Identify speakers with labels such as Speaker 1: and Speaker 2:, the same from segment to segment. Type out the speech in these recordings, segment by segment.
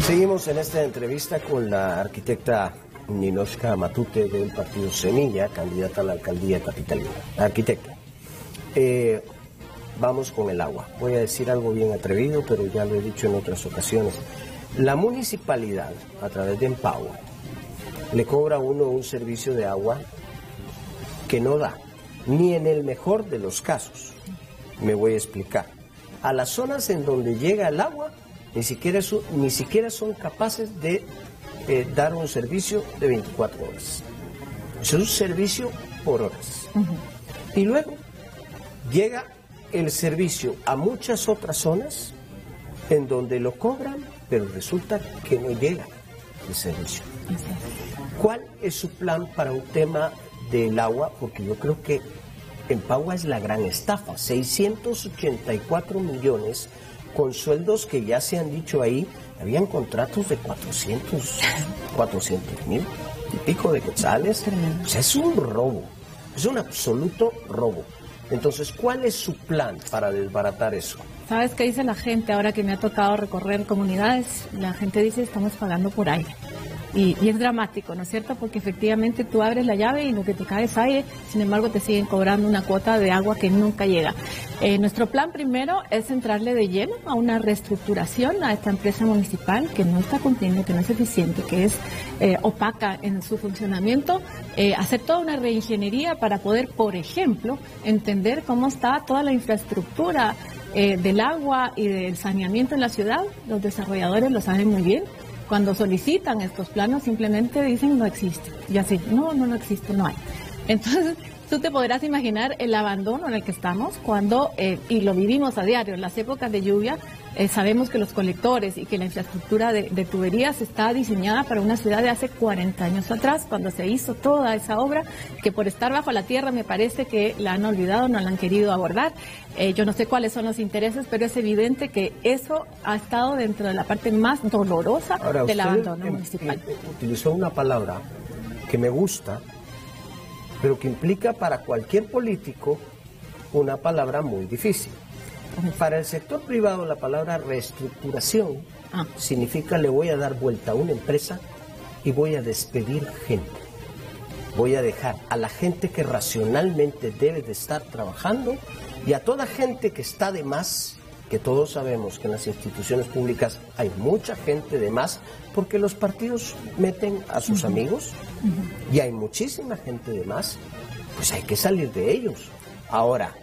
Speaker 1: Seguimos en esta entrevista con la arquitecta Ninoshka Matute del partido Semilla, candidata a la alcaldía capitalina. Arquitecta, eh, vamos con el agua. Voy a decir algo bien atrevido, pero ya lo he dicho en otras ocasiones. La municipalidad, a través de Empower, le cobra a uno un servicio de agua que no da, ni en el mejor de los casos. Me voy a explicar. A las zonas en donde llega el agua, ni siquiera, ni siquiera son capaces de eh, dar un servicio de 24 horas. Es un servicio por horas. Y luego llega el servicio a muchas otras zonas en donde lo cobran, pero resulta que no llega el servicio. ¿Cuál es su plan para un tema del agua? Porque yo creo que en Pagua es la gran estafa. 684 millones con sueldos que ya se han dicho ahí, habían contratos de 400, 400 mil y pico de quetzales. O sea, es un robo, es un absoluto robo. Entonces, ¿cuál es su plan para desbaratar eso?
Speaker 2: ¿Sabes qué dice la gente ahora que me ha tocado recorrer comunidades? La gente dice, estamos pagando por aire. Y, es dramático, ¿no es cierto? Porque efectivamente tú abres la llave y lo que te cae es sin embargo te siguen cobrando una cuota de agua que nunca llega. Eh, nuestro plan primero es entrarle de lleno a una reestructuración a esta empresa municipal que no está cumpliendo, que no es eficiente, que es eh, opaca en su funcionamiento, eh, hacer toda una reingeniería para poder, por ejemplo, entender cómo está toda la infraestructura del agua y del saneamiento en la ciudad. Los desarrolladores lo saben muy bien cuando solicitan estos planos simplemente dicen no existe. Y así, no, no, no existe, no hay. Entonces, tú te podrás imaginar el abandono en el que estamos cuando, eh, y lo vivimos a diario, en las épocas de lluvia, eh, sabemos que los colectores y que la infraestructura de, tuberías está diseñada para una ciudad de hace 40 años atrás, cuando se hizo toda esa obra, que por estar bajo la tierra me parece que la han olvidado, no la han querido abordar. Eh, yo no sé cuáles son los intereses, pero es evidente que eso ha estado dentro de la parte más dolorosa del abandono municipal.
Speaker 1: utilizó una palabra que me gusta, pero que implica para cualquier político una palabra muy difícil. Para el sector privado la palabra reestructuración ah. significa le voy a dar vuelta a una empresa y voy a despedir gente. Voy a dejar a la gente que racionalmente debe de estar trabajando y a toda gente que está de más, que todos sabemos que en las instituciones públicas hay mucha gente de más porque los partidos meten a sus amigos y hay muchísima gente de más, pues hay que salir de ellos. Ahora,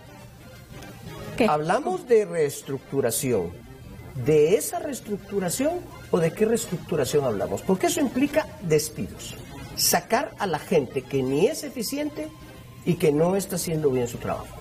Speaker 1: Hablamos de reestructuración. ¿De esa reestructuración o de qué reestructuración hablamos? Porque eso implica despidos. Sacar a la gente que ni es eficiente y que no está haciendo bien su trabajo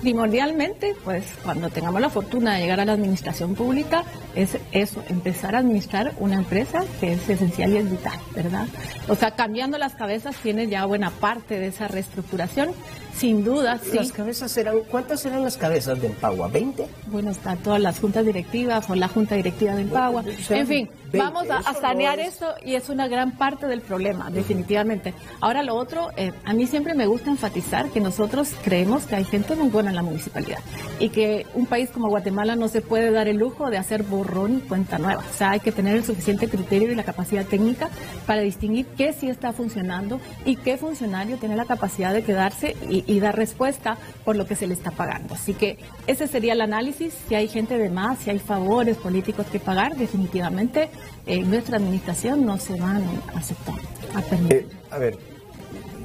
Speaker 2: primordialmente, pues cuando tengamos la fortuna de llegar a la administración pública, es eso, empezar a administrar una empresa que es esencial y es vital, ¿verdad? O sea, cambiando las cabezas tiene ya buena parte de esa reestructuración, sin duda,
Speaker 1: sí. Las cabezas serán, ¿cuántas serán las cabezas de Empagua? ¿20?
Speaker 2: Bueno, están todas las juntas directivas o la junta directiva de Empagua. en fin, vamos a, sanear eso y es una gran parte del problema, definitivamente. Ahora lo otro, eh, a mí siempre me gusta enfatizar que nosotros creemos que hay gente muy buena en la municipalidad y que un país como Guatemala no se puede dar el lujo de hacer borrón y cuenta nueva. O sea, hay que tener el suficiente criterio y la capacidad técnica para distinguir qué sí está funcionando y qué funcionario tiene la capacidad de quedarse y, dar respuesta por lo que se le está pagando. Así que ese sería el análisis. Si hay gente de más, si hay favores políticos que pagar, definitivamente en nuestra administración no se van a aceptar. A,
Speaker 1: eh, a ver,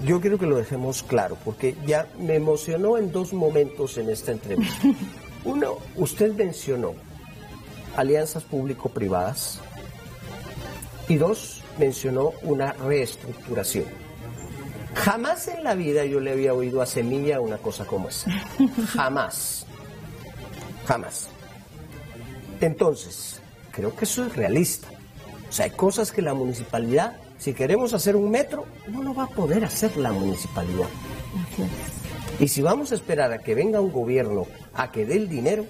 Speaker 1: yo quiero que lo dejemos claro, porque ya me emocionó en dos momentos en esta entrevista. Uno, usted mencionó alianzas público-privadas y dos, mencionó una reestructuración. Jamás en la vida yo le había oído a Semilla una cosa como esa. Jamás. Jamás. Entonces, creo que eso es realista. O sea, hay cosas que la municipalidad si queremos hacer un metro, no lo va a poder hacer la municipalidad. Y si vamos a esperar a que venga un gobierno a que dé el dinero,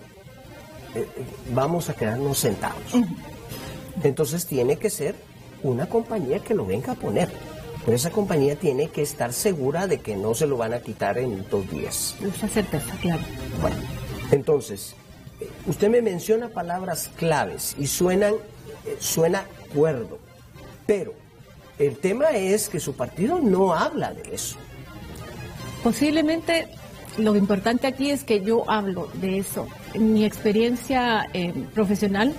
Speaker 1: eh, eh, vamos a quedarnos sentados. Entonces tiene que ser una compañía que lo venga a poner. Pero esa compañía tiene que estar segura de que no se lo van a quitar en dos días.
Speaker 2: Mucha certeza, claro.
Speaker 1: Bueno, entonces, usted me menciona palabras claves y suenan, eh, suena cuerdo, pero el tema es que su partido no habla de eso.
Speaker 2: Posiblemente lo importante aquí es que yo hablo de eso. Mi experiencia eh, profesional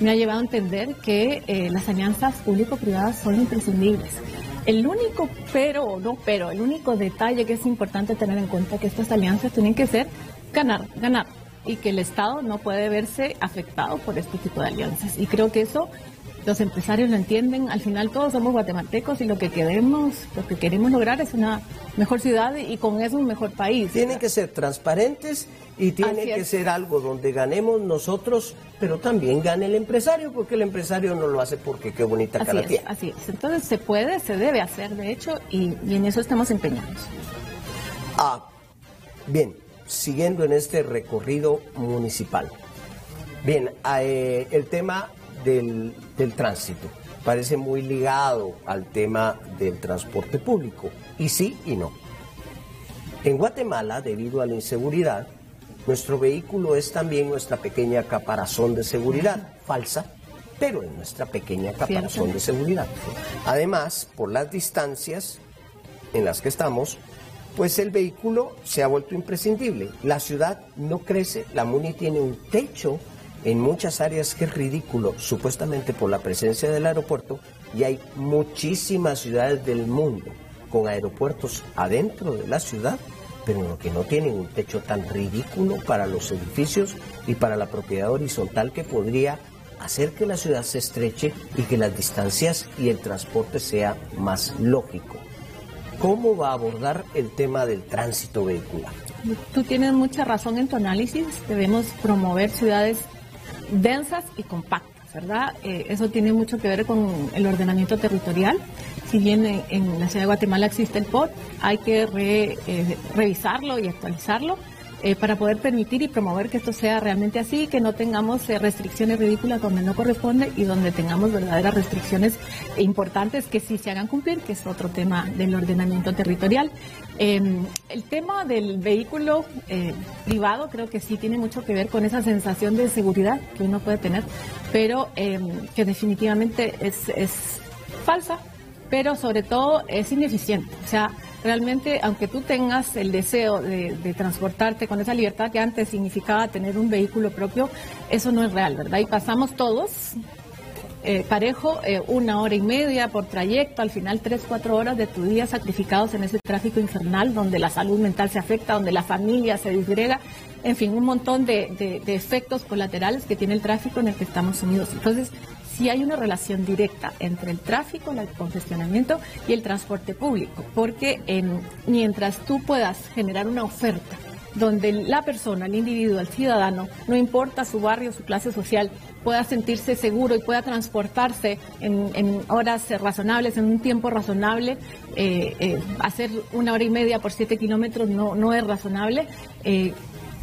Speaker 2: me ha llevado a entender que eh, las alianzas público-privadas son imprescindibles. El único pero, no pero, el único detalle que es importante tener en cuenta es que estas alianzas tienen que ser ganar, ganar, y que el Estado no puede verse afectado por este tipo de alianzas. Y creo que eso los empresarios lo entienden, al final todos somos guatemaltecos y lo que queremos, lo que queremos lograr es una mejor ciudad y con eso un mejor país.
Speaker 1: Tienen que ser transparentes y tiene que ser algo donde ganemos nosotros, pero también gane el empresario, porque el empresario no lo hace porque qué bonita cara tiene.
Speaker 2: Así es, entonces se puede, se debe hacer, de hecho, y, en eso estamos empeñados.
Speaker 1: Ah, bien, siguiendo en este recorrido municipal. Bien, eh, el tema del, tránsito. Parece muy ligado al tema del transporte público. Y sí y no. En Guatemala, debido a la inseguridad, nuestro vehículo es también nuestra pequeña caparazón de seguridad, falsa, pero es nuestra pequeña caparazón de seguridad. Además, por las distancias en las que estamos, pues el vehículo se ha vuelto imprescindible. La ciudad no crece, la MUNI tiene un techo en muchas áreas que es ridículo, supuestamente por la presencia del aeropuerto, y hay muchísimas ciudades del mundo con aeropuertos adentro de la ciudad, pero que no tienen un techo tan ridículo para los edificios y para la propiedad horizontal que podría hacer que la ciudad se estreche y que las distancias y el transporte sea más lógico. ¿Cómo va a abordar el tema del tránsito vehicular?
Speaker 2: Tú tienes mucha razón en tu análisis. Debemos promover ciudades densas y compactas, ¿verdad? Eh, eso tiene mucho que ver con el ordenamiento territorial. Si bien en, la ciudad de Guatemala existe el POT, hay que eh, revisarlo y actualizarlo eh, para poder permitir y promover que esto sea realmente así, que no tengamos eh, restricciones ridículas donde no corresponde y donde tengamos verdaderas restricciones importantes que sí se hagan cumplir, que es otro tema del ordenamiento territorial. Em, el tema del vehículo eh, privado creo que sí tiene mucho que ver con esa sensación de seguridad que uno puede tener, pero em, que definitivamente es, es falsa, pero sobre todo es ineficiente. O sea, realmente, aunque tú tengas el deseo de, transportarte con esa libertad que antes significaba tener un vehículo propio, eso no es real, ¿verdad? Y pasamos todos eh, parejo, eh, una hora y media por trayecto, al final tres, cuatro horas de tu día sacrificados en ese tráfico infernal donde la salud mental se afecta, donde la familia se disgrega, en fin, un montón de, de efectos colaterales que tiene el tráfico en el que estamos sumidos. Entonces, si hay una relación directa entre el tráfico, el congestionamiento y el transporte público, porque mientras tú puedas generar una oferta donde la persona, el individuo, el ciudadano, no importa su barrio, su clase social, pueda sentirse seguro y pueda transportarse en, horas razonables, en un tiempo razonable. Eh, eh, hacer una hora y media por siete kilómetros no, no es razonable. Eh,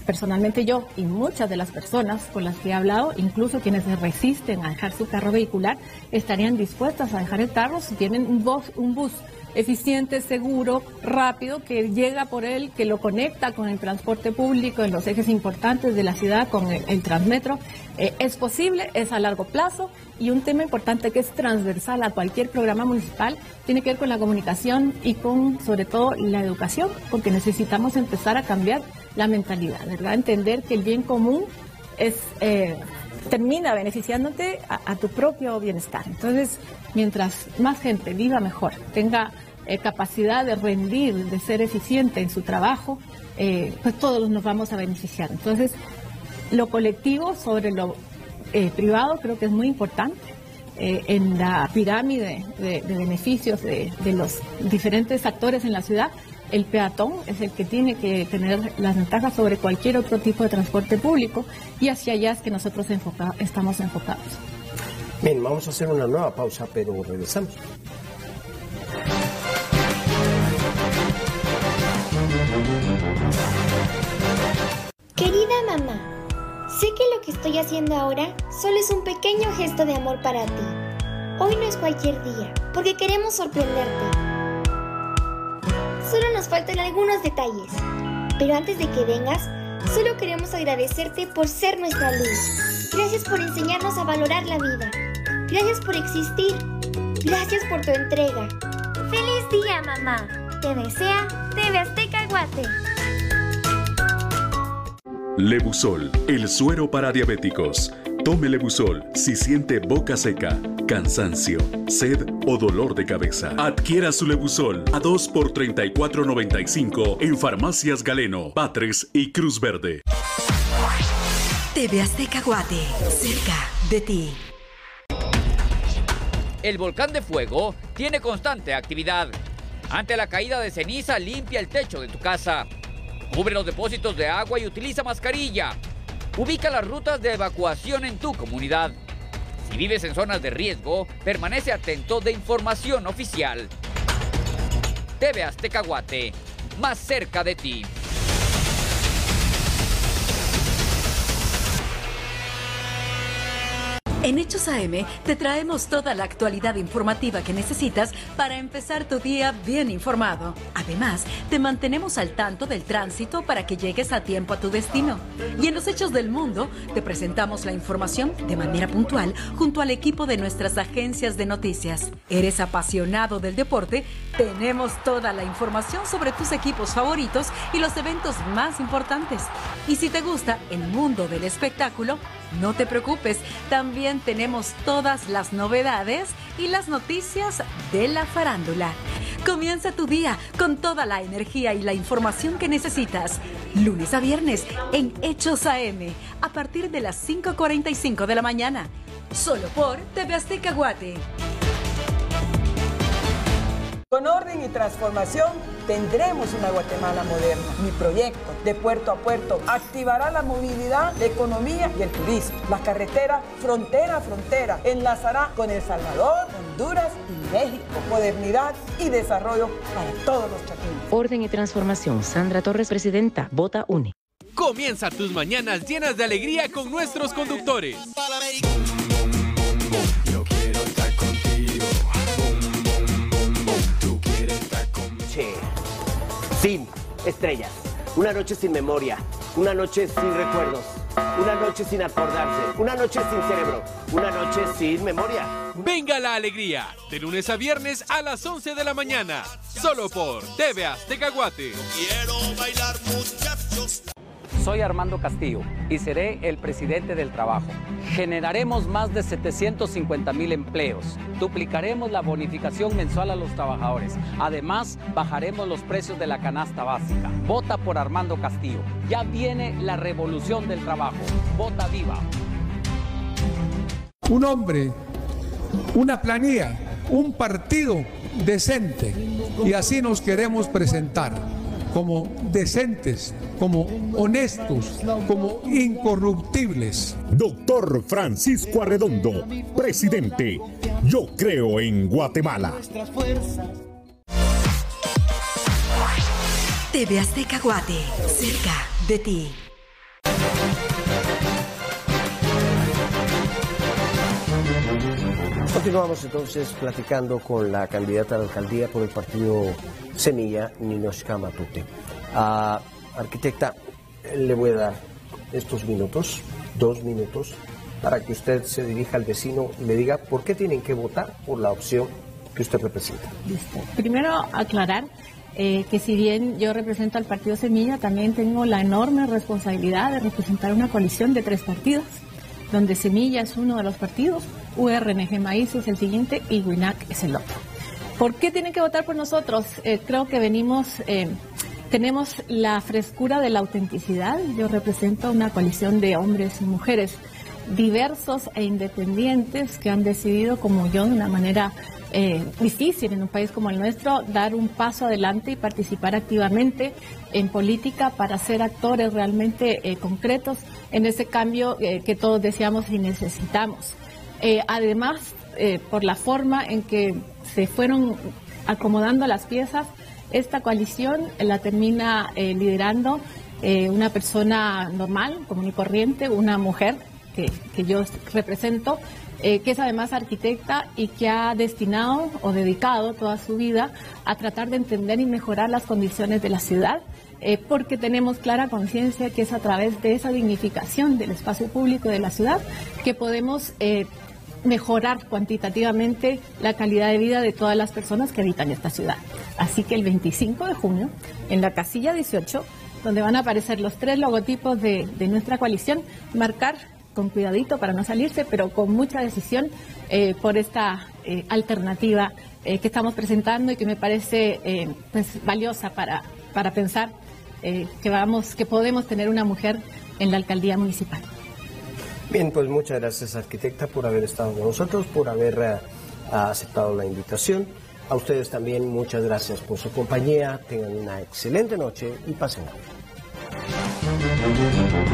Speaker 2: personalmente yo y muchas de las personas con las que he hablado, incluso quienes se resisten a dejar su carro vehicular, estarían dispuestas a dejar el carro si tienen un bus, un bus eficiente, seguro, rápido, que llega por él, que lo conecta con el transporte público en los ejes importantes de la ciudad, con el, Transmetro. Eh, es posible, es a largo plazo y un tema importante que es transversal a cualquier programa municipal tiene que ver con la comunicación y con, sobre todo, la educación, porque necesitamos empezar a cambiar la mentalidad, ¿verdad? Entender que el bien común es... Eh, termina beneficiándote a, tu propio bienestar. Entonces, mientras más gente viva mejor, tenga eh, capacidad de rendir, de ser eficiente en su trabajo, eh, pues todos nos vamos a beneficiar. Entonces, lo colectivo sobre lo eh, privado creo que es muy importante. en la pirámide de, beneficios de, los diferentes actores en la ciudad, el peatón es el que tiene que tener las ventajas sobre cualquier otro tipo de transporte público y hacia allá es que nosotros estamos enfocados.
Speaker 1: Bien, vamos a hacer una nueva pausa, pero regresamos.
Speaker 3: Mamá, sé que lo que estoy haciendo ahora solo es un pequeño gesto de amor para ti. Hoy no es cualquier día, porque queremos sorprenderte. Solo nos faltan algunos detalles. Pero antes de que vengas, Solo queremos agradecerte por ser nuestra luz. Gracias por enseñarnos a valorar la vida. Gracias por existir. Gracias por tu entrega. ¡Feliz día, mamá! Te desea TV Azteca Guate.
Speaker 4: Lebusol, el suero para diabéticos. Tome Lebusol si siente boca seca, cansancio, sed o dolor de cabeza. Adquiera su Lebusol a 2 por 34.95 en Farmacias Galeno, Patres y Cruz Verde.
Speaker 5: TV Azteca Guate, cerca de ti.
Speaker 6: El volcán de fuego tiene constante actividad. Ante la caída de ceniza, limpia el techo de tu casa. Cubre los depósitos de agua y utiliza mascarilla. Ubica las rutas de evacuación en tu comunidad. Si vives en zonas de riesgo, permanece atento de información oficial. TV Azteca Guate, más cerca de ti.
Speaker 5: En Hechos AM te traemos toda la actualidad informativa que necesitas para empezar tu día bien informado. Además, te mantenemos al tanto del tránsito para que llegues a tiempo a tu destino. Y en los Hechos del Mundo te presentamos la información de manera puntual junto al equipo de nuestras agencias de noticias. ¿Eres apasionado del deporte? Tenemos toda la información sobre tus equipos favoritos y los eventos más importantes. Y si te gusta el mundo del espectáculo, no te preocupes, también tenemos todas las novedades y las noticias de la farándula. Comienza tu día con toda la energía y la información que necesitas. Lunes a viernes en Hechos AM, a partir de las 5.45 de la mañana. Solo por TV Azteca Guate.
Speaker 7: Con orden y transformación tendremos una Guatemala moderna. Mi proyecto de puerto a puerto activará la movilidad, la economía y el turismo. La carretera frontera a frontera enlazará con El Salvador, Honduras y México. Modernidad y desarrollo para todos los chaqueños.
Speaker 8: Orden y transformación. Sandra Torres, presidenta. Vota UNE.
Speaker 9: Comienza tus mañanas llenas de alegría con nuestros conductores.
Speaker 1: Sin estrellas, una noche sin memoria, una noche sin recuerdos, una noche sin acordarse, una noche sin cerebro, una noche sin memoria.
Speaker 9: Venga la alegría, de lunes a viernes a las 11 de la mañana, solo por TV Azteca Guate.
Speaker 10: Quiero bailar muchachos.
Speaker 11: Soy Armando Castillo y seré el presidente del trabajo. Generaremos más de 750 mil empleos. Duplicaremos la bonificación mensual a los trabajadores. Además, bajaremos los precios de la canasta básica. Vota por Armando Castillo. Ya viene la revolución del trabajo. Vota viva.
Speaker 12: un hombre, una planilla, un partido decente. Y así nos queremos presentar, como decentes, como honestos, como incorruptibles.
Speaker 13: Doctor Francisco Arredondo, presidente. Yo creo en Guatemala.
Speaker 5: TV Azteca Guate, cerca de ti.
Speaker 1: Continuamos entonces platicando con la candidata a la alcaldía por el partido Semilla, Ninoshka Matute. Arquitecta, le voy a dar estos minutos, dos minutos, para que usted se dirija al vecino y le diga por qué tienen que votar por la opción que usted representa.
Speaker 2: Primero aclarar eh, que si bien yo represento al partido Semilla, también tengo la enorme responsabilidad de representar una coalición de tres partidos, donde Semilla es uno de los partidos, URNG Maíz es el siguiente y WINAC es el otro. ¿Por qué tienen que votar por nosotros? Eh, creo que venimos, eh, tenemos la frescura de la autenticidad. Yo represento una coalición de hombres y mujeres diversos e independientes que han decidido, como yo, de una manera eh, difícil en un país como el nuestro, dar un paso adelante y participar activamente en política para ser actores realmente concretos en ese cambio que todos deseamos y necesitamos. Eh, además, eh, por la forma en que se fueron acomodando las piezas, esta coalición la termina eh, liderando una persona normal, común y corriente, una mujer que, que yo represento, que es además arquitecta y que ha destinado o dedicado toda su vida a tratar de entender y mejorar las condiciones de la ciudad porque tenemos clara conciencia que es a través de esa dignificación del espacio público de la ciudad que podemos mejorar cuantitativamente la calidad de vida de todas las personas que habitan esta ciudad. Así que el 25 de junio, en la casilla 18, donde van a aparecer los tres logotipos de, nuestra coalición, marcar con cuidadito para no salirse, pero con mucha decisión eh, por esta eh, alternativa eh, que estamos presentando y que me parece pues, valiosa para, para pensar que, vamos, que podemos tener una mujer en la alcaldía municipal.
Speaker 1: Bien, pues muchas gracias arquitecta por haber estado con nosotros, por haber eh, aceptado la invitación. A ustedes también muchas gracias por su compañía. Tengan una excelente noche y pasen. bien.